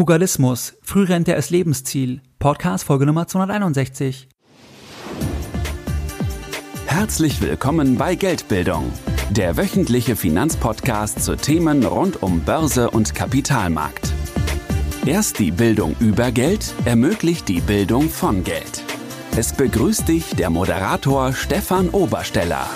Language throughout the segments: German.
Frugalismus, Frührente als Lebensziel, Podcast Folge Nummer 261. Herzlich willkommen bei Geldbildung, der wöchentliche Finanzpodcast zu Themen rund um Börse und Kapitalmarkt. Erst die Bildung über Geld ermöglicht die Bildung von Geld. Es begrüßt dich der Moderator Stefan Obersteller.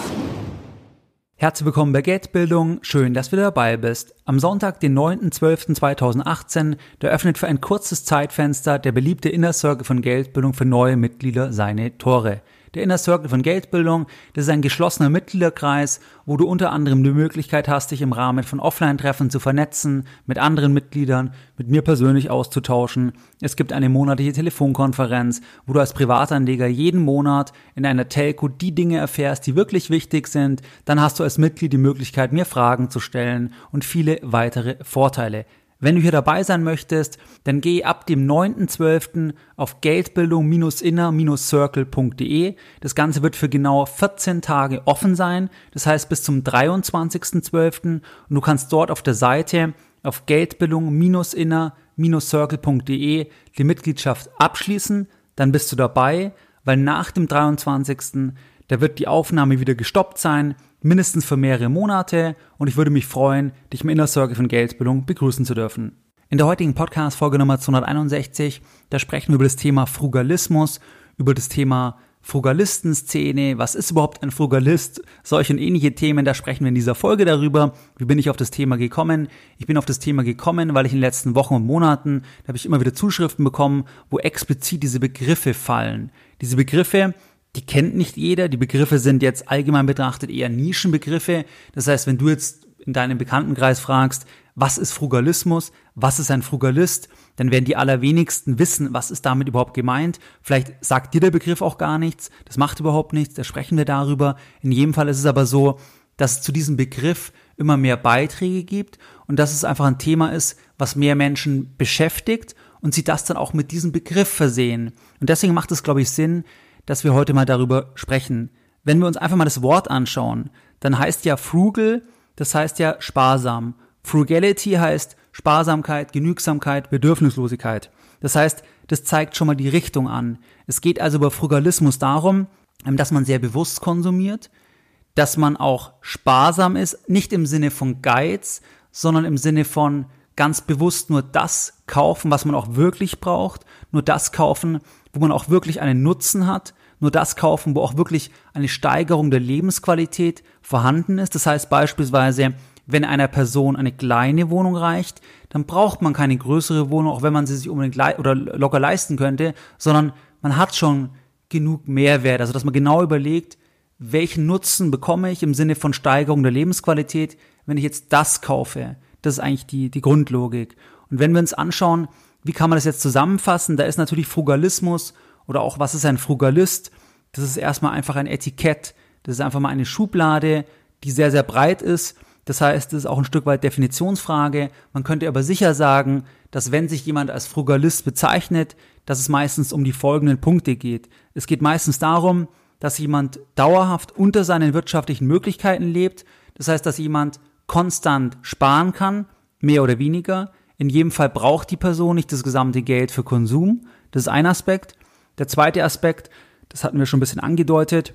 Herzlich willkommen bei Geldbildung. Schön, dass du dabei bist. Am Sonntag, den 9.12.2018, da öffnet für ein kurzes Zeitfenster der beliebte Inner Circle von Geldbildung für neue Mitglieder seine Tore. Der Inner Circle von Geldbildung, das ist ein geschlossener Mitgliederkreis, wo du unter anderem die Möglichkeit hast, dich im Rahmen von Offline-Treffen zu vernetzen, mit anderen Mitgliedern, mit mir persönlich auszutauschen. Es gibt eine monatliche Telefonkonferenz, wo du als Privatanleger jeden Monat in einer Telco die Dinge erfährst, die wirklich wichtig sind. Dann hast du als Mitglied die Möglichkeit, mir Fragen zu stellen und viele weitere Vorteile. Wenn du hier dabei sein möchtest, dann geh ab dem 9.12. auf geldbildung-inner-circle.de. Das Ganze wird für genau 14 Tage offen sein, das heißt bis zum 23.12. Und du kannst dort auf der Seite auf geldbildung-inner-circle.de die Mitgliedschaft abschließen, dann bist du dabei, weil nach dem 23. da wird die Aufnahme wieder gestoppt sein mindestens für mehrere Monate und ich würde mich freuen, dich im Inner Circle von Geldbildung begrüßen zu dürfen. In der heutigen Podcast-Folge Nummer 261, da sprechen wir über das Thema Frugalismus, über das Thema Frugalistenszene, was ist überhaupt ein Frugalist, solche und ähnliche Themen, da sprechen wir in dieser Folge darüber. Wie bin ich auf das Thema gekommen? Ich bin auf das Thema gekommen, weil ich in den letzten Wochen und Monaten, da habe ich immer wieder Zuschriften bekommen, wo explizit diese Begriffe fallen. Diese Begriffe, die kennt nicht jeder. Die Begriffe sind jetzt allgemein betrachtet eher Nischenbegriffe. Das heißt, wenn du jetzt in deinem Bekanntenkreis fragst, was ist Frugalismus, was ist ein Frugalist, dann werden die allerwenigsten wissen, was ist damit überhaupt gemeint. Vielleicht sagt dir der Begriff auch gar nichts, das macht überhaupt nichts, da sprechen wir darüber. In jedem Fall ist es aber so, dass es zu diesem Begriff immer mehr Beiträge gibt und dass es einfach ein Thema ist, was mehr Menschen beschäftigt und sie das dann auch mit diesem Begriff versehen. Und deswegen macht es, glaube ich, Sinn, dass wir heute mal darüber sprechen. Wenn wir uns einfach mal das Wort anschauen, dann heißt ja frugal, das heißt ja sparsam. Frugality heißt Sparsamkeit, Genügsamkeit, Bedürfnislosigkeit. Das heißt, das zeigt schon mal die Richtung an. Es geht also über Frugalismus darum, ähm, dass man sehr bewusst konsumiert, dass man auch sparsam ist, nicht im Sinne von Geiz, sondern im Sinne von ganz bewusst nur das kaufen, was man auch wirklich braucht, nur das kaufen, wo man auch wirklich einen Nutzen hat, nur das kaufen, wo auch wirklich eine Steigerung der Lebensqualität vorhanden ist. Das heißt beispielsweise, wenn einer Person eine kleine Wohnung reicht, dann braucht man keine größere Wohnung, auch wenn man sie sich unbedingt oder locker leisten könnte, sondern man hat schon genug Mehrwert. Also dass man genau überlegt, welchen Nutzen bekomme ich im Sinne von Steigerung der Lebensqualität, wenn ich jetzt das kaufe. Das ist eigentlich die, die Grundlogik. Und wenn wir uns anschauen, wie kann man das jetzt zusammenfassen? Da ist natürlich Frugalismus oder auch was ist ein Frugalist? Das ist erstmal einfach ein Etikett. Das ist einfach mal eine Schublade, die sehr, sehr breit ist. Das heißt, es ist auch ein Stück weit Definitionsfrage. Man könnte aber sicher sagen, dass wenn sich jemand als Frugalist bezeichnet, dass es meistens um die folgenden Punkte geht. Es geht meistens darum, dass jemand dauerhaft unter seinen wirtschaftlichen Möglichkeiten lebt. Das heißt, dass jemand konstant sparen kann, mehr oder weniger. In jedem Fall braucht die Person nicht das gesamte Geld für Konsum. Das ist ein Aspekt. Der zweite Aspekt, das hatten wir schon ein bisschen angedeutet,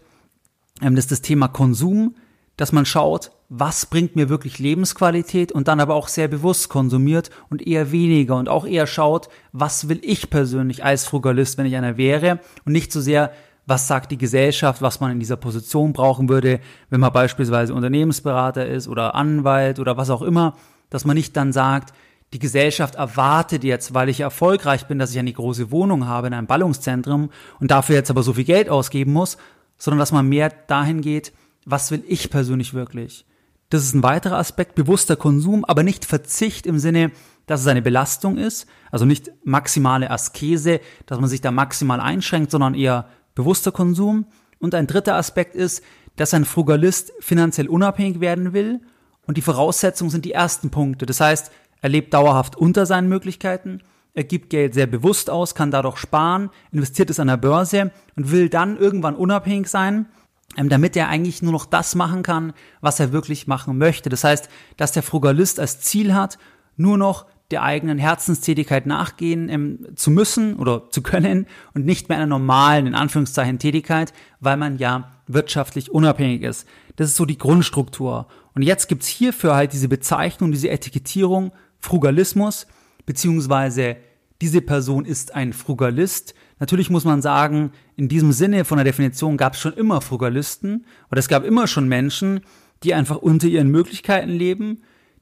ähm, das ist das Thema Konsum, dass man schaut, was bringt mir wirklich Lebensqualität und dann aber auch sehr bewusst konsumiert und eher weniger und auch eher schaut, was will ich persönlich als Frugalist, wenn ich einer wäre und nicht so sehr, was sagt die Gesellschaft, was man in dieser Position brauchen würde, wenn man beispielsweise Unternehmensberater ist oder Anwalt oder was auch immer, dass man nicht dann sagt, die Gesellschaft erwartet jetzt, weil ich erfolgreich bin, dass ich eine große Wohnung habe in einem Ballungszentrum und dafür jetzt aber so viel Geld ausgeben muss, sondern dass man mehr dahin geht, was will ich persönlich wirklich? Das ist ein weiterer Aspekt, bewusster Konsum, aber nicht Verzicht im Sinne, dass es eine Belastung ist, also nicht maximale Askese, dass man sich da maximal einschränkt, sondern eher bewusster Konsum. Und ein dritter Aspekt ist, dass ein Frugalist finanziell unabhängig werden will und die Voraussetzungen sind die ersten Punkte. Das heißt, er lebt dauerhaft unter seinen Möglichkeiten, er gibt Geld sehr bewusst aus, kann dadurch sparen, investiert es an der Börse und will dann irgendwann unabhängig sein, ähm, damit er eigentlich nur noch das machen kann, was er wirklich machen möchte. Das heißt, dass der Frugalist als Ziel hat, nur noch der eigenen Herzenstätigkeit nachgehen ähm, zu müssen oder zu können und nicht mehr einer normalen, in Anführungszeichen, Tätigkeit, weil man ja wirtschaftlich unabhängig ist. Das ist so die Grundstruktur. Und jetzt gibt's hierfür halt diese Bezeichnung, diese Etikettierung Frugalismus, beziehungsweise diese Person ist ein Frugalist. Natürlich muss man sagen, in diesem Sinne von der Definition gab es schon immer Frugalisten oder es gab immer schon Menschen, die einfach unter ihren Möglichkeiten leben,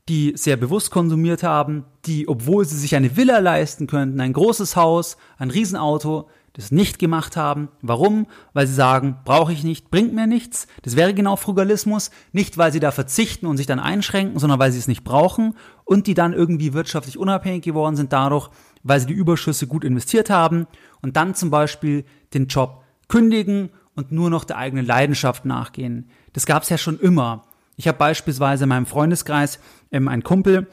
die sehr bewusst konsumiert haben, die, obwohl sie sich eine Villa leisten könnten, ein großes Haus, ein Riesenauto, das nicht gemacht haben. Warum? Weil sie sagen, brauche ich nicht, bringt mir nichts. Das wäre genau Frugalismus. Nicht, weil sie da verzichten und sich dann einschränken, sondern weil sie es nicht brauchen und die dann irgendwie wirtschaftlich unabhängig geworden sind dadurch, weil sie die Überschüsse gut investiert haben und dann zum Beispiel den Job kündigen und nur noch der eigenen Leidenschaft nachgehen. Das gab es ja schon immer. Ich habe beispielsweise in meinem Freundeskreis ähm, einen Kumpel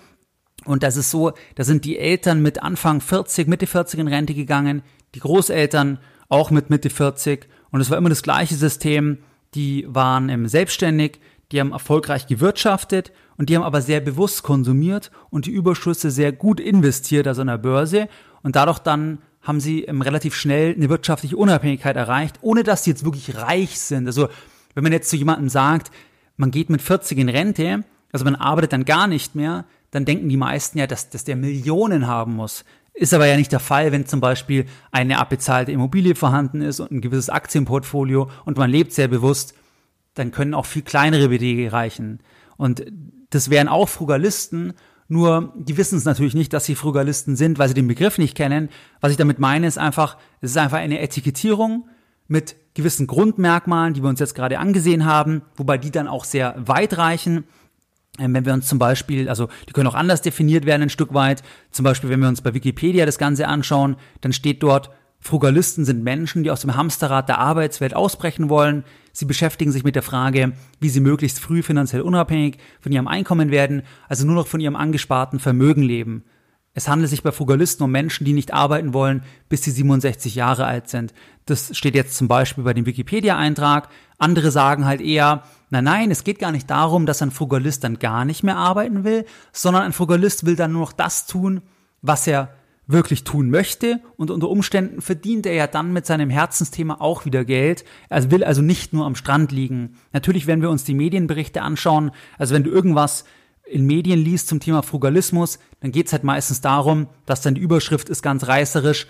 und das ist so, da sind die Eltern mit Anfang 40, Mitte 40 in Rente gegangen, die Großeltern auch mit Mitte 40 und es war immer das gleiche System. Die waren ähm, selbstständig, die haben erfolgreich gewirtschaftet und die haben aber sehr bewusst konsumiert und die Überschüsse sehr gut investiert, also an der Börse und dadurch dann haben sie ähm, relativ schnell eine wirtschaftliche Unabhängigkeit erreicht, ohne dass sie jetzt wirklich reich sind. Also wenn man jetzt zu jemandem sagt, man geht mit 40 in Rente, also man arbeitet dann gar nicht mehr, dann denken die meisten ja, dass, dass der Millionen haben muss. Ist aber ja nicht der Fall, wenn zum Beispiel eine abbezahlte Immobilie vorhanden ist und ein gewisses Aktienportfolio und man lebt sehr bewusst, dann können auch viel kleinere Beträge reichen. Und das wären auch Frugalisten, nur die wissen es natürlich nicht, dass sie Frugalisten sind, weil sie den Begriff nicht kennen. Was ich damit meine, ist einfach, es ist einfach eine Etikettierung mit gewissen Grundmerkmalen, die wir uns jetzt gerade angesehen haben, wobei die dann auch sehr weit reichen. Ähm, wenn wir uns zum Beispiel, also die können auch anders definiert werden ein Stück weit, zum Beispiel wenn wir uns bei Wikipedia das Ganze anschauen, dann steht dort, Frugalisten sind Menschen, die aus dem Hamsterrad der Arbeitswelt ausbrechen wollen. Sie beschäftigen sich mit der Frage, wie sie möglichst früh finanziell unabhängig von ihrem Einkommen werden, also nur noch von ihrem angesparten Vermögen leben. Es handelt sich bei Frugalisten um Menschen, die nicht arbeiten wollen, bis sie 67 Jahre alt sind. Das steht jetzt zum Beispiel bei dem Wikipedia-Eintrag. Andere sagen halt eher, nein, nein, es geht gar nicht darum, dass ein Frugalist dann gar nicht mehr arbeiten will, sondern ein Frugalist will dann nur noch das tun, was er wirklich tun möchte und unter Umständen verdient er ja dann mit seinem Herzensthema auch wieder Geld. Er will also nicht nur am Strand liegen. Natürlich, wenn wir uns die Medienberichte anschauen, also wenn du irgendwas in Medien liest zum Thema Frugalismus, dann geht's halt meistens darum, dass dann die Überschrift ist ganz reißerisch,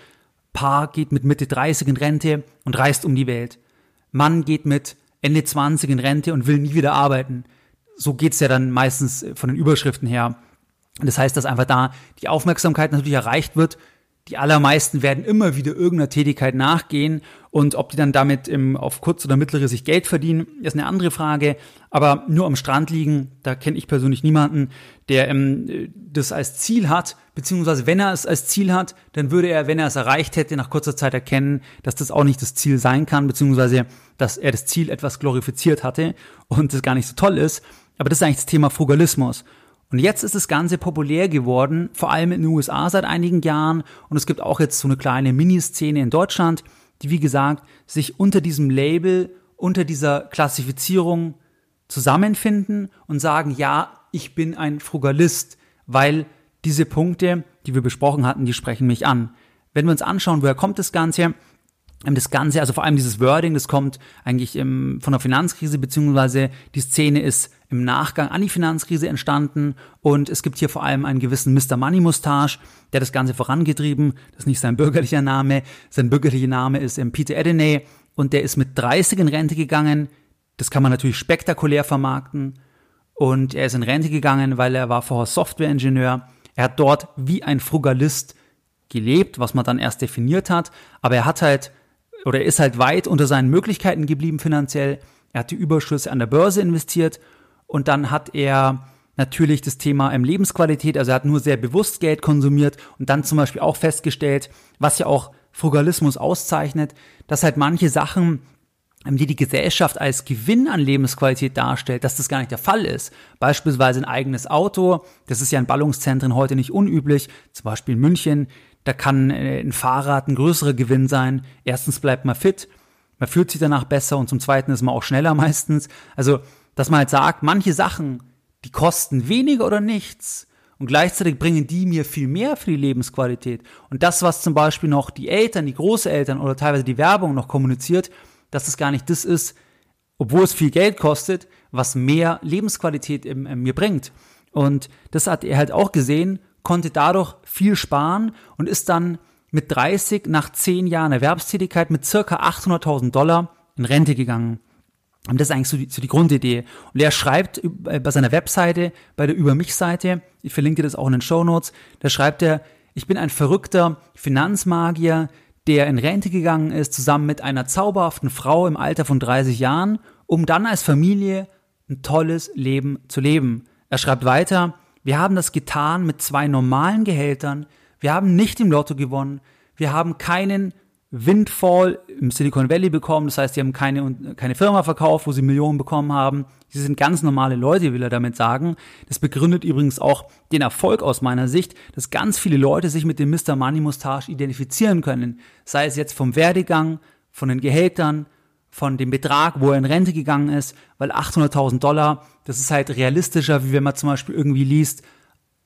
Paar geht mit Mitte 30 in Rente und reist um die Welt. Mann geht mit Ende 20 in Rente und will nie wieder arbeiten. So geht's ja dann meistens von den Überschriften her. Das heißt, dass einfach da die Aufmerksamkeit natürlich erreicht wird die allermeisten werden immer wieder irgendeiner Tätigkeit nachgehen und ob die dann damit im, auf kurz oder mittlere Sicht Geld verdienen, ist eine andere Frage. Aber nur am Strand liegen, da kenne ich persönlich niemanden, der ähm, das als Ziel hat, beziehungsweise wenn er es als Ziel hat, dann würde er, wenn er es erreicht hätte, nach kurzer Zeit erkennen, dass das auch nicht das Ziel sein kann, beziehungsweise dass er das Ziel etwas glorifiziert hatte und das gar nicht so toll ist. Aber das ist eigentlich das Thema Frugalismus. Und jetzt ist das Ganze populär geworden, vor allem in den USA seit einigen Jahren. Und es gibt auch jetzt so eine kleine Miniszene in Deutschland, die, wie gesagt, sich unter diesem Label, unter dieser Klassifizierung zusammenfinden und sagen, ja, ich bin ein Frugalist, weil diese Punkte, die wir besprochen hatten, die sprechen mich an. Wenn wir uns anschauen, woher kommt das Ganze, das Ganze, also vor allem dieses Wording, das kommt eigentlich im, von der Finanzkrise, beziehungsweise die Szene ist im Nachgang an die Finanzkrise entstanden und es gibt hier vor allem einen gewissen Mr. Money Mustache, der das Ganze vorangetrieben. Das ist nicht sein bürgerlicher Name. Sein bürgerlicher Name ist ähm, Peter Edeney und der ist mit 30 in Rente gegangen. Das kann man natürlich spektakulär vermarkten. Und er ist in Rente gegangen, weil er war vorher Softwareingenieur. Er hat dort wie ein Frugalist gelebt, was man dann erst definiert hat. Aber er hat halt oder er ist halt weit unter seinen Möglichkeiten geblieben finanziell. Er hat die Überschüsse an der Börse investiert und dann hat er natürlich das Thema ähm, Lebensqualität, also er hat nur sehr bewusst Geld konsumiert und dann zum Beispiel auch festgestellt, was ja auch Frugalismus auszeichnet, dass halt manche Sachen, ähm, die die Gesellschaft als Gewinn an Lebensqualität darstellt, dass das gar nicht der Fall ist. Beispielsweise ein eigenes Auto, das ist ja in Ballungszentren heute nicht unüblich, zum Beispiel in München, da kann äh, ein Fahrrad ein größerer Gewinn sein. Erstens bleibt man fit, man fühlt sich danach besser und zum Zweiten ist man auch schneller meistens. Also, dass man halt sagt, manche Sachen, die kosten weniger oder nichts Und gleichzeitig bringen die mir viel mehr für die Lebensqualität. Und das, was zum Beispiel noch die Eltern, die Großeltern oder teilweise die Werbung noch kommuniziert, dass es gar nicht das ist, obwohl es viel Geld kostet, was mehr Lebensqualität im, in mir bringt. Und das hat er halt auch gesehen, konnte dadurch viel sparen und ist dann mit 30 nach 10 Jahren Erwerbstätigkeit mit circa 800.000 Dollar in Rente gegangen. Und das ist eigentlich so die, so die Grundidee. Und er schreibt äh, bei seiner Webseite, bei der Über mich Seite, ich verlinke das auch in den Show Notes, da schreibt er, ich bin ein verrückter Finanzmagier, der in Rente gegangen ist, zusammen mit einer zauberhaften Frau im Alter von 30 Jahren, um dann als Familie ein tolles Leben zu leben. Er schreibt weiter, wir haben das getan mit zwei normalen Gehältern, wir haben nicht im Lotto gewonnen, wir haben keinen Windfall im Silicon Valley bekommen. Das heißt, die haben keine, keine Firma verkauft, wo sie Millionen bekommen haben. Sie sind ganz normale Leute, will er damit sagen. Das begründet übrigens auch den Erfolg aus meiner Sicht, dass ganz viele Leute sich mit dem Mr. Money Mustache identifizieren können. Sei es jetzt vom Werdegang, von den Gehältern, von dem Betrag, wo er in Rente gegangen ist, weil 800.000 Dollar, das ist halt realistischer, wie wenn man zum Beispiel irgendwie liest,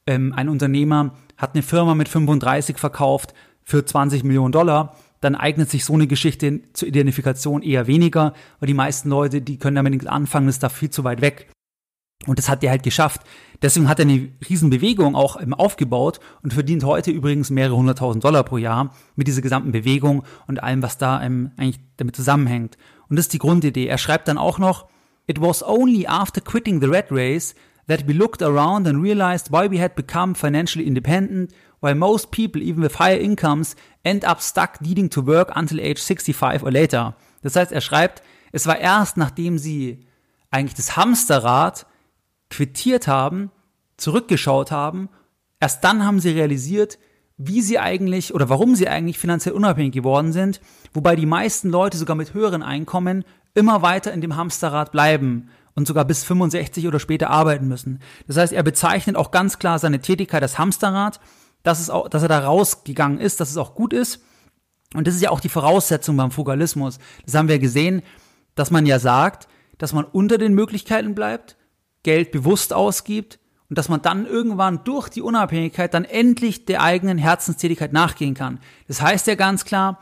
ähm, ein Unternehmer hat eine Firma mit 35 verkauft für 20 Millionen Dollar dann eignet sich so eine Geschichte zur Identifikation eher weniger, weil die meisten Leute, die können damit nichts anfangen, ist da viel zu weit weg. Und das hat er halt geschafft. Deswegen hat er eine Riesenbewegung auch aufgebaut und verdient heute übrigens mehrere hunderttausend Dollar pro Jahr mit dieser gesamten Bewegung und allem, was da eigentlich damit zusammenhängt. Und das ist die Grundidee. Er schreibt dann auch noch, It was only after quitting the red race that we looked around and realized why we had become financially independent while most people, even with higher incomes, end up stuck needing to work until age 65 or later. Das heißt, er schreibt, es war erst nachdem sie eigentlich das Hamsterrad quittiert haben, zurückgeschaut haben, erst dann haben sie realisiert, wie sie eigentlich oder warum sie eigentlich finanziell unabhängig geworden sind, wobei die meisten Leute sogar mit höheren Einkommen immer weiter in dem Hamsterrad bleiben und sogar bis 65 oder später arbeiten müssen. Das heißt, er bezeichnet auch ganz klar seine Tätigkeit als Hamsterrad dass, es auch, dass er da rausgegangen ist, dass es auch gut ist. Und das ist ja auch die Voraussetzung beim Fugalismus. Das haben wir gesehen, dass man ja sagt, dass man unter den Möglichkeiten bleibt, Geld bewusst ausgibt und dass man dann irgendwann durch die Unabhängigkeit dann endlich der eigenen Herzenstätigkeit nachgehen kann. Das heißt ja ganz klar,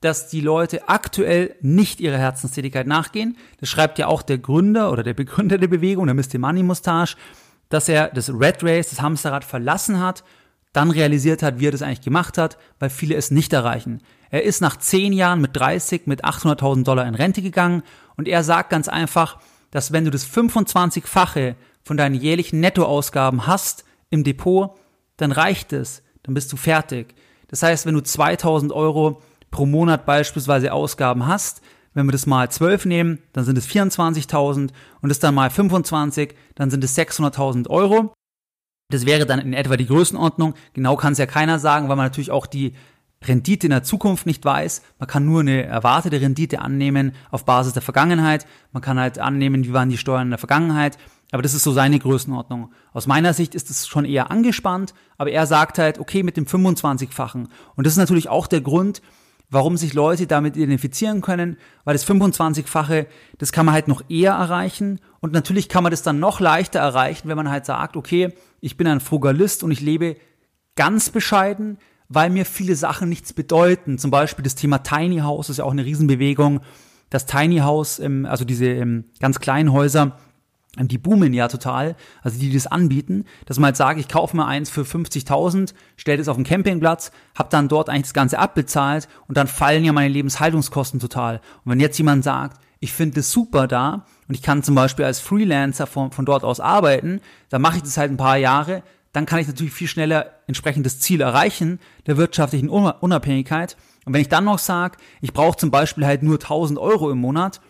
dass die Leute aktuell nicht ihrer Herzenstätigkeit nachgehen. Das schreibt ja auch der Gründer oder der Begründer der Bewegung, der Mr. Money Mustache, dass er das Red Race, das Hamsterrad verlassen hat dann realisiert hat, wie er das eigentlich gemacht hat, weil viele es nicht erreichen. Er ist nach zehn Jahren mit 30 mit 800.000 Dollar in Rente gegangen und er sagt ganz einfach, dass wenn du das 25-fache von deinen jährlichen Nettoausgaben hast im Depot, dann reicht es, dann bist du fertig. Das heißt, wenn du 2000 Euro pro Monat beispielsweise Ausgaben hast, wenn wir das mal 12 nehmen, dann sind es 24.000 und das dann mal 25, dann sind es 600.000 Euro. Das wäre dann in etwa die Größenordnung. Genau kann es ja keiner sagen, weil man natürlich auch die Rendite in der Zukunft nicht weiß. Man kann nur eine erwartete Rendite annehmen auf Basis der Vergangenheit. Man kann halt annehmen, wie waren die Steuern in der Vergangenheit. Aber das ist so seine Größenordnung. Aus meiner Sicht ist es schon eher angespannt, aber er sagt halt, okay, mit dem 25-fachen. Und das ist natürlich auch der Grund, warum sich Leute damit identifizieren können, weil das 25-fache, das kann man halt noch eher erreichen und natürlich kann man das dann noch leichter erreichen, wenn man halt sagt, okay, ich bin ein Frugalist und ich lebe ganz bescheiden, weil mir viele Sachen nichts bedeuten. Zum Beispiel das Thema Tiny House ist ja auch eine Riesenbewegung. Das Tiny House, also diese ganz kleinen Häuser, ähm, die boomen ja total, also die, die das anbieten, dass man halt sagt, ich kaufe mir eins für 50.000, stelle das auf den Campingplatz, habe dann dort eigentlich das Ganze abbezahlt und dann fallen ja meine Lebenshaltungskosten total. Und wenn jetzt jemand sagt, ich finde es super da und ich kann zum Beispiel als Freelancer von, von dort aus arbeiten, dann mache ich das halt ein paar Jahre, dann kann ich natürlich viel schneller entsprechend das Ziel erreichen der wirtschaftlichen Unabhängigkeit. Und wenn ich dann noch sage, ich brauche zum Beispiel halt nur 1000 Euro im Monat,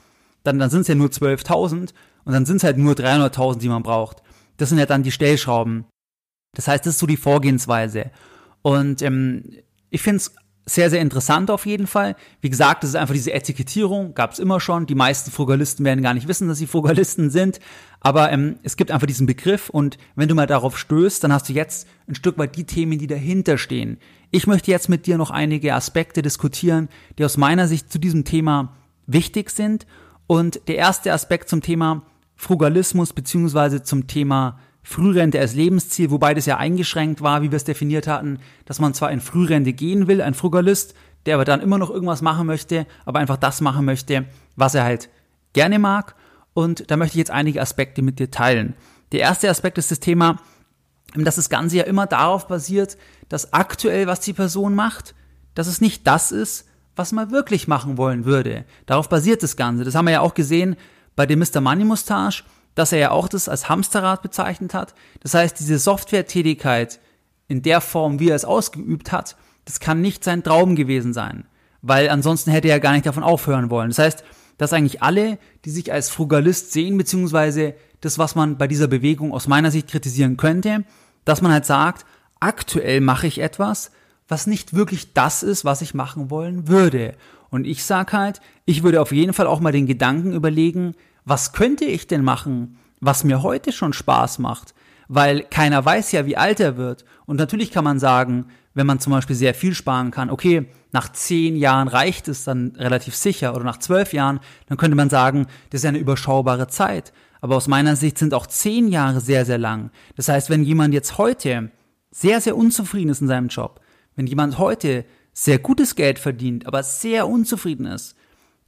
dann, dann sind es ja nur 12.000 und dann sind es halt nur 300.000, die man braucht. Das sind ja dann die Stellschrauben. Das heißt, das ist so die Vorgehensweise. Und ähm, ich finde es sehr, sehr interessant auf jeden Fall. Wie gesagt, das ist einfach diese Etikettierung, gab es immer schon. Die meisten Frugalisten werden gar nicht wissen, dass sie Frugalisten sind. Aber ähm, es gibt einfach diesen Begriff und wenn du mal darauf stößt, dann hast du jetzt ein Stück weit die Themen, die dahinter stehen. Ich möchte jetzt mit dir noch einige Aspekte diskutieren, die aus meiner Sicht zu diesem Thema wichtig sind. Und der erste Aspekt zum Thema Frugalismus beziehungsweise zum Thema Frührente als Lebensziel, wobei das ja eingeschränkt war, wie wir es definiert hatten, dass man zwar in Frührente gehen will, ein Frugalist, der aber dann immer noch irgendwas machen möchte, aber einfach das machen möchte, was er halt gerne mag. Und da möchte ich jetzt einige Aspekte mit dir teilen. Der erste Aspekt ist das Thema, dass das Ganze ja immer darauf basiert, dass aktuell, was die Person macht, dass es nicht das ist, was man wirklich machen wollen würde. Darauf basiert das Ganze. Das haben wir ja auch gesehen bei dem Mr. Money Mustache, dass er ja auch das als Hamsterrad bezeichnet hat. Das heißt, diese Softwaretätigkeit in der Form, wie er es ausgeübt hat, das kann nicht sein Traum gewesen sein. Weil ansonsten hätte er gar nicht davon aufhören wollen. Das heißt, dass eigentlich alle, die sich als Frugalist sehen, beziehungsweise das, was man bei dieser Bewegung aus meiner Sicht kritisieren könnte, dass man halt sagt, aktuell mache ich etwas, was nicht wirklich das ist, was ich machen wollen würde. Und ich sag halt, ich würde auf jeden Fall auch mal den Gedanken überlegen, was könnte ich denn machen, was mir heute schon Spaß macht? Weil keiner weiß ja, wie alt er wird. Und natürlich kann man sagen, wenn man zum Beispiel sehr viel sparen kann, okay, nach zehn Jahren reicht es dann relativ sicher oder nach zwölf Jahren, dann könnte man sagen, das ist eine überschaubare Zeit. Aber aus meiner Sicht sind auch zehn Jahre sehr, sehr lang. Das heißt, wenn jemand jetzt heute sehr, sehr unzufrieden ist in seinem Job, wenn jemand heute sehr gutes Geld verdient, aber sehr unzufrieden ist,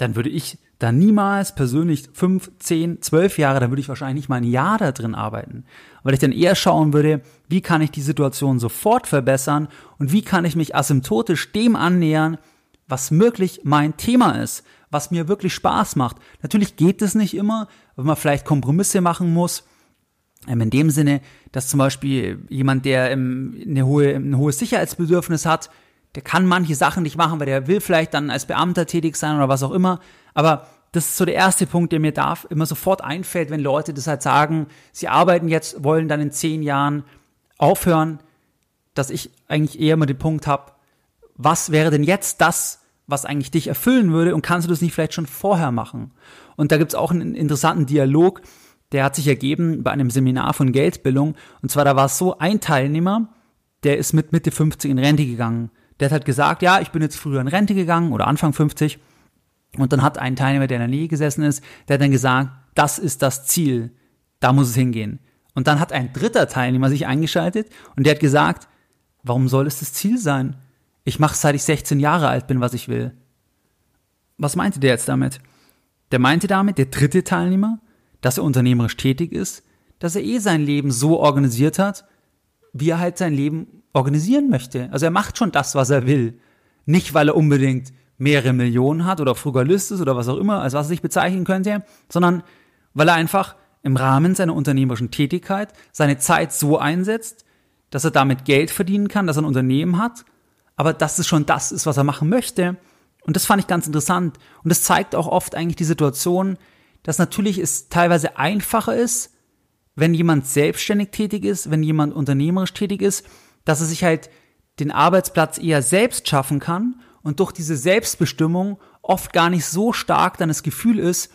dann würde ich da niemals persönlich fünf, zehn, zwölf Jahre, dann würde ich wahrscheinlich nicht mal ein Jahr da drin arbeiten. Weil ich dann eher schauen würde, wie kann ich die Situation sofort verbessern und wie kann ich mich asymptotisch dem annähern, was wirklich mein Thema ist, was mir wirklich Spaß macht. Natürlich geht es nicht immer, weil man vielleicht Kompromisse machen muss. Ähm, in dem Sinne, dass zum Beispiel jemand, der eine hohe, ein hohes Sicherheitsbedürfnis hat, der kann manche Sachen nicht machen, weil der will vielleicht dann als Beamter tätig sein oder was auch immer. Aber das ist so der erste Punkt, der mir da immer sofort einfällt, wenn Leute das halt sagen, sie arbeiten jetzt, wollen dann in zehn Jahren aufhören, dass ich eigentlich eher mal den Punkt habe, was wäre denn jetzt das, was eigentlich dich erfüllen würde und kannst du das nicht vielleicht schon vorher machen? Und da gibt's auch einen interessanten Dialog, der hat sich ergeben bei einem Seminar von Geldbildung. Und zwar, da war es so, ein Teilnehmer, der ist mit Mitte 50 in Rente gegangen. Der hat halt gesagt, ja, ich bin jetzt früher in Rente gegangen oder Anfang 50. Und dann hat ein Teilnehmer, der in der Nähe gesessen ist, der hat dann gesagt, das ist das Ziel, da muss es hingehen. Und dann hat ein dritter Teilnehmer sich eingeschaltet und der hat gesagt, warum soll es das Ziel sein? Ich mache seit ich 16 Jahre alt bin, was ich will. Was meinte der jetzt damit? Der meinte damit, der dritte Teilnehmer, dass er unternehmerisch tätig ist, dass er eh sein Leben so organisiert hat, wie er halt sein Leben organisieren möchte. Also er macht schon das, was er will. Nicht, weil er unbedingt mehrere Millionen hat oder Frugalist ist oder was auch immer, als was er sich bezeichnen könnte, sondern weil er einfach im Rahmen seiner unternehmerischen Tätigkeit seine Zeit so einsetzt, dass er damit Geld verdienen kann, dass er ein Unternehmen hat aber dass es schon das ist, was er machen möchte. Und das fand ich ganz interessant. Und das zeigt auch oft eigentlich die Situation, dass natürlich es teilweise einfacher ist, wenn jemand selbstständig tätig ist, wenn jemand unternehmerisch tätig ist, dass er sich halt den Arbeitsplatz eher selbst schaffen kann und durch diese Selbstbestimmung oft gar nicht so stark dann das Gefühl ist,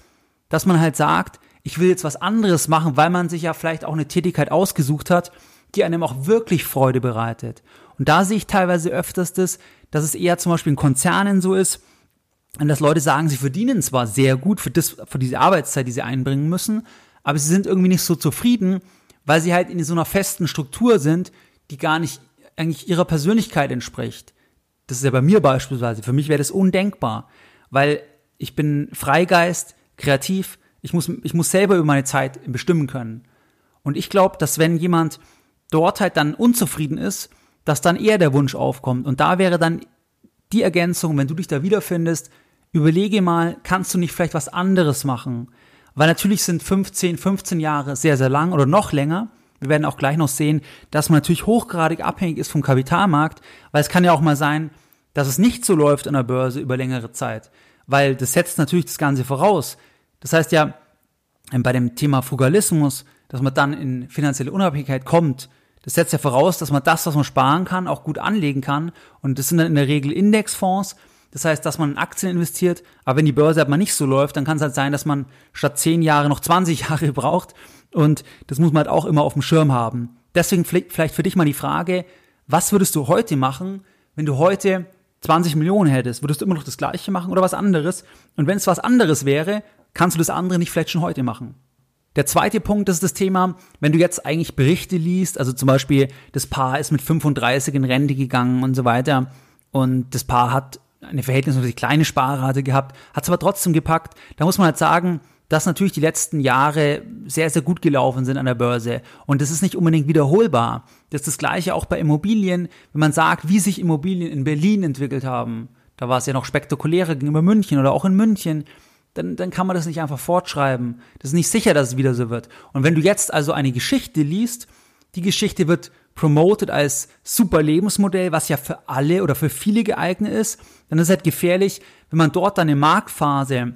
dass man halt sagt, ich will jetzt was anderes machen, weil man sich ja vielleicht auch eine Tätigkeit ausgesucht hat, die einem auch wirklich Freude bereitet. Und da sehe ich teilweise öfters das, dass es eher zum Beispiel in Konzernen so ist, dass Leute sagen, sie verdienen zwar sehr gut für, das, für diese Arbeitszeit, die sie einbringen müssen, aber sie sind irgendwie nicht so zufrieden, weil sie halt in so einer festen Struktur sind, die gar nicht eigentlich ihrer Persönlichkeit entspricht. Das ist ja bei mir beispielsweise. Für mich wäre das undenkbar, weil ich bin Freigeist, kreativ, ich muss, ich muss selber über meine Zeit bestimmen können. Und ich glaube, dass wenn jemand dort halt dann unzufrieden ist, dass dann eher der Wunsch aufkommt. Und da wäre dann die Ergänzung, wenn du dich da wiederfindest, überlege mal, kannst du nicht vielleicht was anderes machen? Weil natürlich sind 15, 15 Jahre sehr, sehr lang oder noch länger. Wir werden auch gleich noch sehen, dass man natürlich hochgradig abhängig ist vom Kapitalmarkt, weil es kann ja auch mal sein, dass es nicht so läuft an der Börse über längere Zeit, weil das setzt natürlich das Ganze voraus. Das heißt ja, bei dem Thema Frugalismus, dass man dann in finanzielle Unabhängigkeit kommt, das setzt ja voraus, dass man das, was man sparen kann, auch gut anlegen kann. Und das sind dann in der Regel Indexfonds. Das heißt, dass man in Aktien investiert, aber wenn die Börse halt mal nicht so läuft, dann kann es halt sein, dass man statt 10 Jahre noch 20 Jahre braucht. Und das muss man halt auch immer auf dem Schirm haben. Deswegen vielleicht für dich mal die Frage, was würdest du heute machen, wenn du heute 20 Millionen hättest? Würdest du immer noch das Gleiche machen oder was anderes? Und wenn es was anderes wäre, kannst du das andere nicht vielleicht schon heute machen? Der zweite Punkt ist das Thema, wenn du jetzt eigentlich Berichte liest, also zum Beispiel das Paar ist mit 35 in Rente gegangen und so weiter und das Paar hat eine verhältnismäßig kleine Sparrate gehabt, hat es aber trotzdem gepackt. Da muss man halt sagen, dass natürlich die letzten Jahre sehr, sehr gut gelaufen sind an der Börse. Und das ist nicht unbedingt wiederholbar. Das ist das Gleiche auch bei Immobilien. Wenn man sagt, wie sich Immobilien in Berlin entwickelt haben, da war es ja noch spektakulärer gegenüber München oder auch in München, dann, dann kann man das nicht einfach fortschreiben. Das ist nicht sicher, dass es wieder so wird. Und wenn du jetzt also eine Geschichte liest, die Geschichte wird promoted als super Lebensmodell, was ja für alle oder für viele geeignet ist, dann ist es halt gefährlich, wenn man dort dann eine Marktphase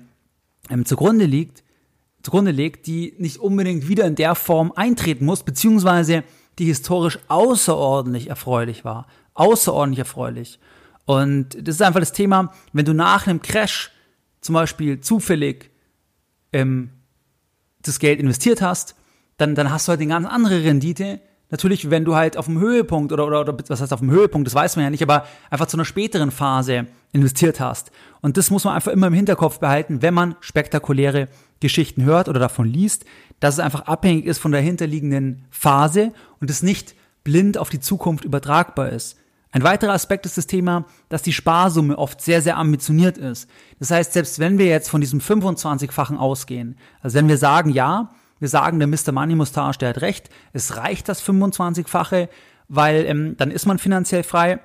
ähm, zugrunde liegt, zugrunde legt, die nicht unbedingt wieder in der Form eintreten muss, beziehungsweise die historisch außerordentlich erfreulich war. Außerordentlich erfreulich. Und das ist einfach das Thema, wenn du nach einem Crash zum Beispiel zufällig ähm, das Geld investiert hast, dann, dann hast du halt eine ganz andere Rendite. Natürlich, wenn du halt auf dem Höhepunkt oder, oder, oder was heißt auf dem Höhepunkt, das weiß man ja nicht, aber einfach zu einer späteren Phase investiert hast. Und das muss man einfach immer im Hinterkopf behalten, wenn man spektakuläre Geschichten hört oder davon liest, dass es einfach abhängig ist von der hinterliegenden Phase und es nicht blind auf die Zukunft übertragbar ist. Ein weiterer Aspekt ist das Thema, dass die Sparsumme oft sehr, sehr ambitioniert ist. Das heißt, selbst wenn wir jetzt von diesem 25-fachen ausgehen, also wenn wir sagen, ja, wir sagen, der Mr. Money Mustache, der hat recht, es reicht das 25-fache, weil ähm, dann ist man finanziell frei.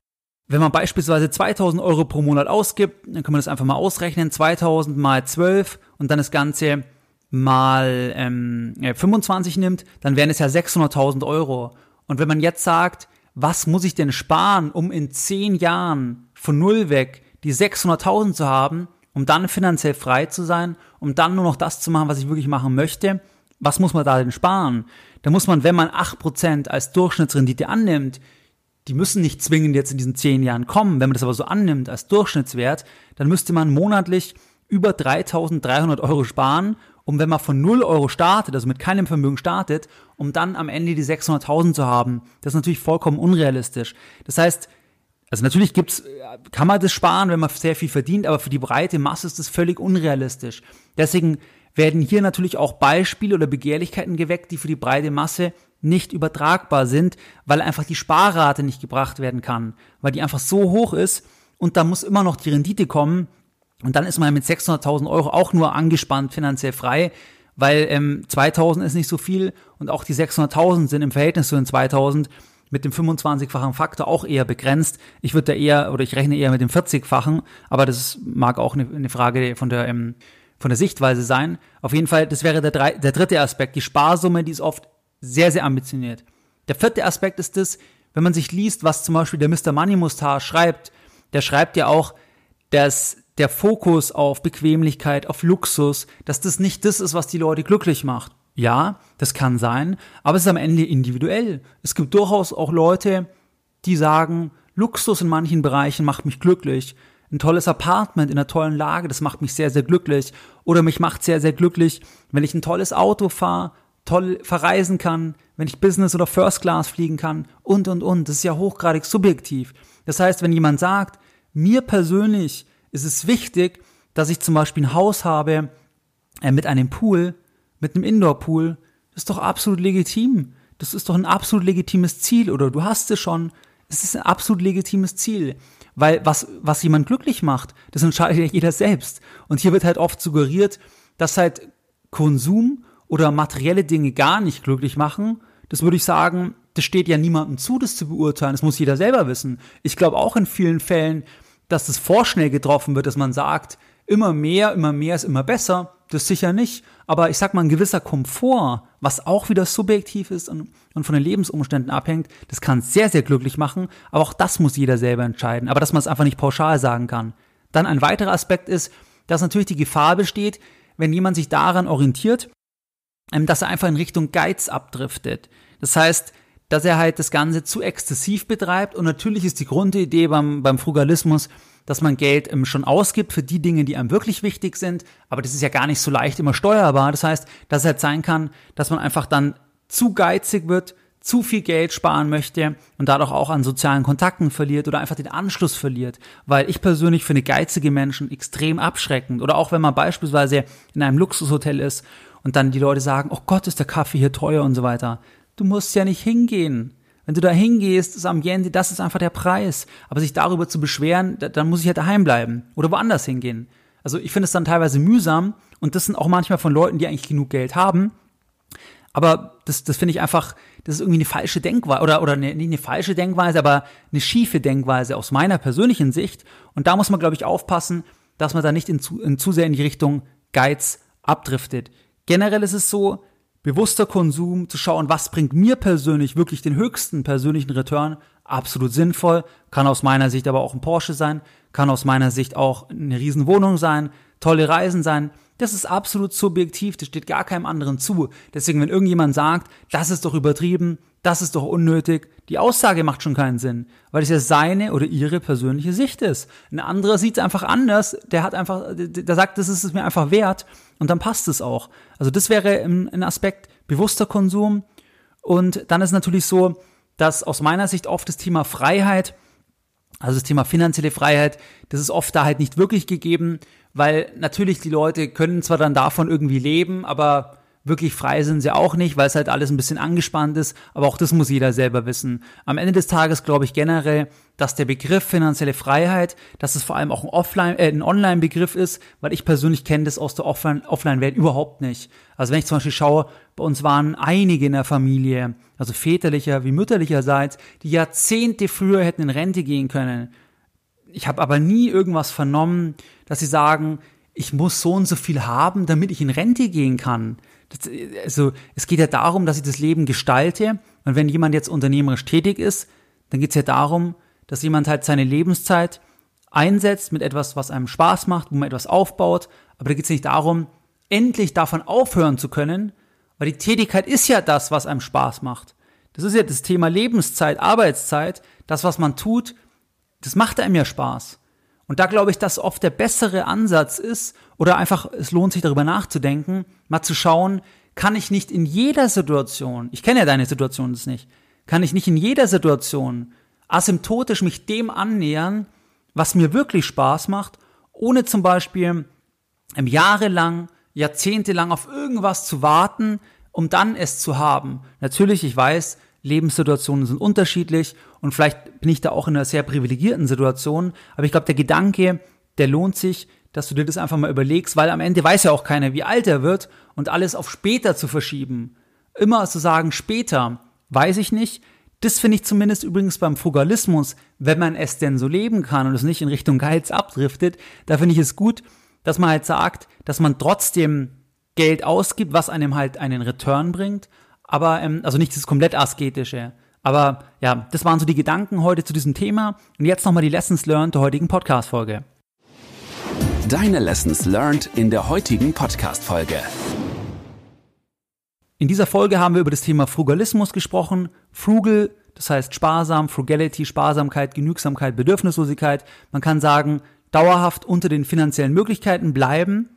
Wenn man beispielsweise 2000 Euro pro Monat ausgibt, dann kann man das einfach mal ausrechnen, 2000 mal 12 und dann das Ganze mal ähm, 25 nimmt, dann wären es ja 600.000 Euro. Und wenn man jetzt sagt, was muss ich denn sparen, um in zehn Jahren von null weg die 600.000 zu haben, um dann finanziell frei zu sein, um dann nur noch das zu machen, was ich wirklich machen möchte? Was muss man da denn sparen? Da muss man, wenn man 8% als Durchschnittsrendite annimmt, die müssen nicht zwingend jetzt in diesen zehn Jahren kommen. Wenn man das aber so annimmt als Durchschnittswert, dann müsste man monatlich über 3.300 Euro sparen, um wenn man von 0 Euro startet, also mit keinem Vermögen startet, um dann am Ende die 600.000 zu haben. Das ist natürlich vollkommen unrealistisch. Das heißt, also natürlich gibt's, kann man das sparen, wenn man sehr viel verdient, aber für die breite Masse ist das völlig unrealistisch. Deswegen werden hier natürlich auch Beispiele oder Begehrlichkeiten geweckt, die für die breite Masse nicht übertragbar sind, weil einfach die Sparrate nicht gebracht werden kann, weil die einfach so hoch ist und da muss immer noch die Rendite kommen, und dann ist man mit 600.000 Euro auch nur angespannt finanziell frei, weil ähm, 2000 ist nicht so viel und auch die 600.000 sind im Verhältnis zu den 2000 mit dem 25-fachen Faktor auch eher begrenzt. Ich würde da eher, oder ich rechne eher mit dem 40-fachen, aber das mag auch eine, eine Frage von der, ähm, von der Sichtweise sein. Auf jeden Fall, das wäre der, drei, der dritte Aspekt, die Sparsumme, die ist oft sehr, sehr ambitioniert. Der vierte Aspekt ist das, wenn man sich liest, was zum Beispiel der Mr. Money Mustar schreibt, der schreibt ja auch, dass der Fokus auf Bequemlichkeit, auf Luxus, dass das nicht das ist, was die Leute glücklich macht. Ja, das kann sein, aber es ist am Ende individuell. Es gibt durchaus auch Leute, die sagen, Luxus in manchen Bereichen macht mich glücklich. Ein tolles Apartment in einer tollen Lage, das macht mich sehr, sehr glücklich. Oder mich macht sehr, sehr glücklich, wenn ich ein tolles Auto fahre, toll verreisen kann, wenn ich Business oder First Class fliegen kann und, und, und. Das ist ja hochgradig subjektiv. Das heißt, wenn jemand sagt, mir persönlich ist es wichtig, dass ich zum Beispiel ein Haus habe äh, mit einem Pool, mit einem Indoor-Pool. Das ist doch absolut legitim. Das ist doch ein absolut legitimes Ziel oder du hast es schon. Es ist ein absolut legitimes Ziel. Weil was, was jemand glücklich macht, das entscheidet ja jeder selbst. Und hier wird halt oft suggeriert, dass halt Konsum oder materielle Dinge gar nicht glücklich machen. Das würde ich sagen, das steht ja niemandem zu, das zu beurteilen. Das muss jeder selber wissen. Ich glaube auch in vielen Fällen, dass es vorschnell getroffen wird, dass man sagt, immer mehr, immer mehr ist immer besser. Das sicher nicht. Aber ich sag mal, ein gewisser Komfort, was auch wieder subjektiv ist und, und von den Lebensumständen abhängt, das kann sehr, sehr glücklich machen. Aber auch das muss jeder selber entscheiden. Aber dass man es einfach nicht pauschal sagen kann. Dann ein weiterer Aspekt ist, dass natürlich die Gefahr besteht, wenn jemand sich daran orientiert, ähm, dass er einfach in Richtung Geiz abdriftet. Das heißt, dass er halt das Ganze zu exzessiv betreibt. Und natürlich ist die Grundidee beim, beim Frugalismus, dass man Geld ähm, schon ausgibt für die Dinge, die einem wirklich wichtig sind. Aber das ist ja gar nicht so leicht immer steuerbar. Das heißt, dass es halt sein kann, dass man einfach dann zu geizig wird, zu viel Geld sparen möchte und dadurch auch an sozialen Kontakten verliert oder einfach den Anschluss verliert. Weil ich persönlich finde geizige Menschen extrem abschreckend. Oder auch wenn man beispielsweise in einem Luxushotel ist und dann die Leute sagen, oh Gott, ist der Kaffee hier teuer und so weiter. Du musst ja nicht hingehen. Wenn du da hingehst, ist am Ende, das ist einfach der Preis. Aber sich darüber zu beschweren, dann muss ich ja daheim bleiben oder woanders hingehen. Also ich finde es dann teilweise mühsam und das sind auch manchmal von Leuten, die eigentlich genug Geld haben. Aber das, das finde ich einfach, das ist irgendwie eine falsche Denkweise oder, oder eine, nicht eine falsche Denkweise, aber eine schiefe Denkweise aus meiner persönlichen Sicht. Und da muss man, glaube ich, aufpassen, dass man da nicht in zu, in zu sehr in die Richtung Geiz abdriftet. Generell ist es so, bewusster Konsum, zu schauen, was bringt mir persönlich wirklich den höchsten persönlichen Return, absolut sinnvoll, kann aus meiner Sicht aber auch ein Porsche sein, kann aus meiner Sicht auch eine Riesenwohnung sein, tolle Reisen sein. Das ist absolut subjektiv, das steht gar keinem anderen zu. Deswegen, wenn irgendjemand sagt, das ist doch übertrieben, das ist doch unnötig, die Aussage macht schon keinen Sinn, weil es ja seine oder ihre persönliche Sicht ist. Ein anderer sieht es einfach anders, der hat einfach, der sagt, das ist es mir einfach wert und dann passt es auch. Also das wäre ein Aspekt bewusster Konsum und dann ist natürlich so, dass aus meiner Sicht oft das Thema Freiheit, also das Thema finanzielle Freiheit, das ist oft da halt nicht wirklich gegeben, weil natürlich die Leute können zwar dann davon irgendwie leben, aber wirklich frei sind sie auch nicht, weil es halt alles ein bisschen angespannt ist, aber auch das muss jeder selber wissen. Am Ende des Tages glaube ich generell, dass der Begriff finanzielle Freiheit, dass es vor allem auch ein Offline, äh, ein Online-Begriff ist, weil ich persönlich kenne das aus der Offline-Welt überhaupt nicht. Also wenn ich zum Beispiel schaue, bei uns waren einige in der Familie, also väterlicher wie mütterlicherseits, die Jahrzehnte früher hätten in Rente gehen können. Ich habe aber nie irgendwas vernommen, dass sie sagen, ich muss so und so viel haben, damit ich in Rente gehen kann. Das, also es geht ja darum, dass ich das Leben gestalte. Und wenn jemand jetzt unternehmerisch tätig ist, dann geht es ja darum, dass jemand halt seine Lebenszeit einsetzt mit etwas, was einem Spaß macht, wo man etwas aufbaut. Aber da geht es nicht darum, endlich davon aufhören zu können, weil die Tätigkeit ist ja das, was einem Spaß macht. Das ist ja das Thema Lebenszeit, Arbeitszeit, das, was man tut, das macht einem ja Spaß. Und da glaube ich, dass oft der bessere Ansatz ist, oder einfach, es lohnt sich darüber nachzudenken, mal zu schauen, kann ich nicht in jeder Situation, ich kenne ja deine Situation das nicht, kann ich nicht in jeder Situation asymptotisch mich dem annähern, was mir wirklich Spaß macht, ohne zum Beispiel jahrelang, jahrzehntelang auf irgendwas zu warten, um dann es zu haben. Natürlich, ich weiß, Lebenssituationen sind unterschiedlich und vielleicht bin ich da auch in einer sehr privilegierten Situation, aber ich glaube, der Gedanke, der lohnt sich, dass du dir das einfach mal überlegst, weil am Ende weiß ja auch keiner, wie alt er wird und alles auf später zu verschieben. Immer zu sagen, später, weiß ich nicht. Das finde ich zumindest übrigens beim Frugalismus, wenn man es denn so leben kann und es nicht in Richtung Geiz abdriftet, da finde ich es gut, dass man halt sagt, dass man trotzdem Geld ausgibt, was einem halt einen Return bringt, aber ähm, also nicht das komplett asketische. Aber ja, das waren so die Gedanken heute zu diesem Thema und jetzt nochmal die Lessons learned der heutigen Podcast-Folge. Deine Lessons learned in der heutigen Podcast-Folge. In dieser Folge haben wir über das Thema Frugalismus gesprochen. Frugal, das heißt sparsam, Frugality, Sparsamkeit, Genügsamkeit, Bedürfnislosigkeit. Man kann sagen, dauerhaft unter den finanziellen Möglichkeiten bleiben,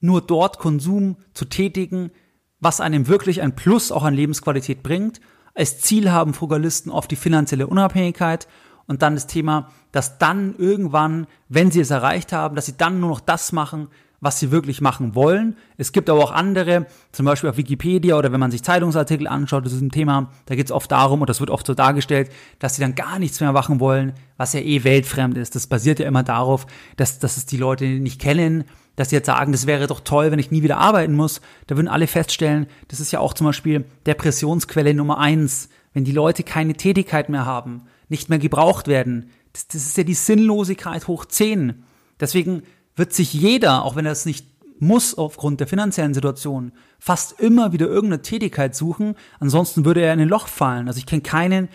nur dort Konsum zu tätigen, was einem wirklich ein Plus auch an Lebensqualität bringt. Als Ziel haben Frugalisten oft die finanzielle Unabhängigkeit und dann das Thema, dass dann irgendwann, wenn sie es erreicht haben, dass sie dann nur noch das machen, was sie wirklich machen wollen. Es gibt aber auch andere, zum Beispiel auf Wikipedia oder wenn man sich Zeitungsartikel anschaut zu diesem Thema, da geht es oft darum, und das wird oft so dargestellt, dass sie dann gar nichts mehr machen wollen, was ja eh weltfremd ist. Das basiert ja immer darauf, dass, dass es die Leute nicht kennen, dass sie jetzt sagen, das wäre doch toll, wenn ich nie wieder arbeiten muss. Da würden alle feststellen, das ist ja auch zum Beispiel Depressionsquelle Nummer eins, wenn die Leute keine Tätigkeit mehr haben nicht mehr gebraucht werden. Das, das ist ja die Sinnlosigkeit hoch 10. Deswegen wird sich jeder, auch wenn er es nicht muss aufgrund der finanziellen Situation, fast immer wieder irgendeine Tätigkeit suchen. Ansonsten würde er in ein Loch fallen. Also ich kenne keinen,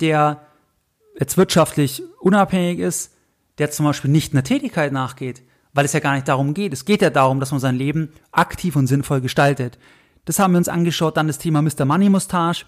der jetzt wirtschaftlich unabhängig ist, der zum Beispiel nicht einer Tätigkeit nachgeht, weil es ja gar nicht darum geht. Es geht ja darum, dass man sein Leben aktiv und sinnvoll gestaltet. Das haben wir uns angeschaut. Dann das Thema Mr. Money Mustache.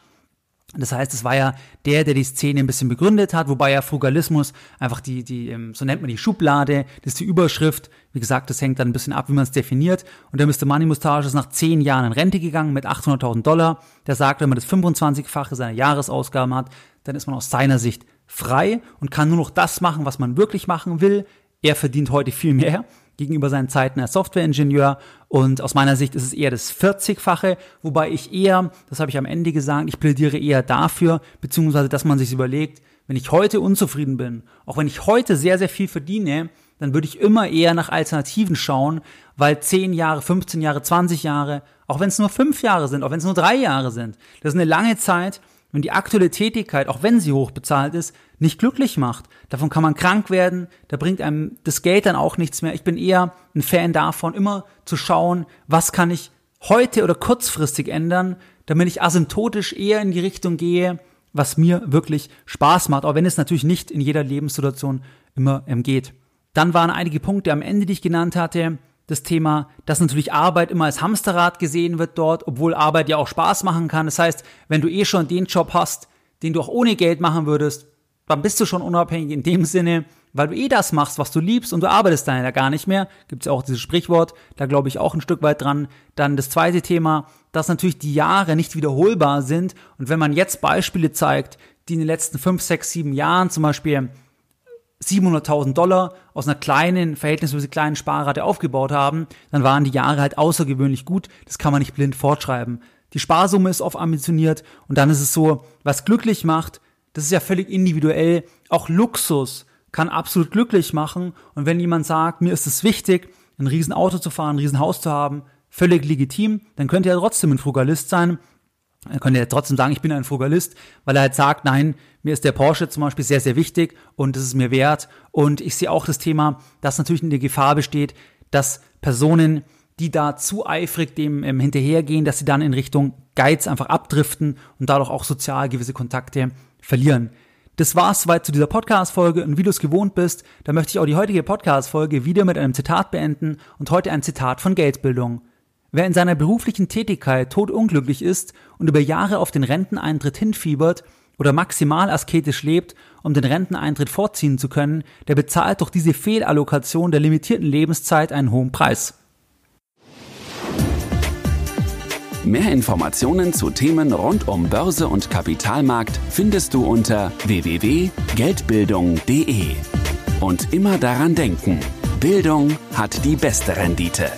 Das heißt, es war ja der, der die Szene ein bisschen begründet hat, wobei ja Frugalismus einfach die, die, ähm, so nennt man die Schublade, das ist die Überschrift. Wie gesagt, das hängt dann ein bisschen ab, wie man es definiert. Und der Mr. Money Mustache ist nach zehn Jahren in Rente gegangen mit 800.000 Dollar. Der sagt, wenn man das 25-fache seiner Jahresausgaben hat, dann ist man aus seiner Sicht frei und kann nur noch das machen, was man wirklich machen will, Er verdient heute viel mehr gegenüber seinen Zeiten als Softwareingenieur und aus meiner Sicht ist es eher das 40-fache, wobei ich eher, das habe ich am Ende gesagt, ich plädiere eher dafür, beziehungsweise dass man sich überlegt, wenn ich heute unzufrieden bin, auch wenn ich heute sehr, sehr viel verdiene, dann würde ich immer eher nach Alternativen schauen, weil 10 Jahre, 15 Jahre, 20 Jahre, auch wenn es nur 5 Jahre sind, auch wenn es nur 3 Jahre sind, das ist eine lange Zeit, wenn die aktuelle Tätigkeit, auch wenn sie hoch bezahlt ist, nicht glücklich macht. Davon kann man krank werden, da bringt einem das Geld dann auch nichts mehr. Ich bin eher ein Fan davon, immer zu schauen, was kann ich heute oder kurzfristig ändern, damit ich asymptotisch eher in die Richtung gehe, was mir wirklich Spaß macht, auch wenn es natürlich nicht in jeder Lebenssituation immer geht. Dann waren einige Punkte am Ende, die ich genannt hatte. Das Thema, dass natürlich Arbeit immer als Hamsterrad gesehen wird dort, obwohl Arbeit ja auch Spaß machen kann. Das heißt, wenn du eh schon den Job hast, den du auch ohne Geld machen würdest, dann bist du schon unabhängig in dem Sinne, weil du eh das machst, was du liebst und du arbeitest dann ja gar nicht mehr. Gibt es ja auch dieses Sprichwort, da glaube ich auch ein Stück weit dran. Dann das zweite Thema, dass natürlich die Jahre nicht wiederholbar sind und wenn man jetzt Beispiele zeigt, die in den letzten fünf, sechs, sieben Jahren zum Beispiel 700.000 Dollar aus einer kleinen, verhältnismäßig kleinen Sparrate aufgebaut haben, dann waren die Jahre halt außergewöhnlich gut. Das kann man nicht blind fortschreiben. Die Sparsumme ist oft ambitioniert und dann ist es so, was glücklich macht, das ist ja völlig individuell. Auch Luxus kann absolut glücklich machen. Und wenn jemand sagt, mir ist es wichtig, ein Riesenauto zu fahren, ein Riesenhaus zu haben, völlig legitim, dann könnte er trotzdem ein Frugalist sein. Er könnte ja trotzdem sagen, ich bin ein Frugalist, weil er halt sagt, nein, mir ist der Porsche zum Beispiel sehr, sehr wichtig und es ist mir wert. Und ich sehe auch das Thema, dass natürlich in der Gefahr besteht, dass Personen, die da zu eifrig dem ähm, hinterhergehen, dass sie dann in Richtung Geiz einfach abdriften und dadurch auch sozial gewisse Kontakte verlieren. Das war's soweit zu dieser Podcast-Folge und wie du es gewohnt bist, da möchte ich auch die heutige Podcast-Folge wieder mit einem Zitat beenden und heute ein Zitat von Geldbildung. Wer in seiner beruflichen Tätigkeit todunglücklich ist und über Jahre auf den Renteneintritt hinfiebert oder maximal asketisch lebt, um den Renteneintritt vorziehen zu können, der bezahlt durch diese Fehlallokation der limitierten Lebenszeit einen hohen Preis. Mehr Informationen zu Themen rund um Börse und Kapitalmarkt findest du unter www.geldbildung.de. Und immer daran denken, Bildung hat die beste Rendite.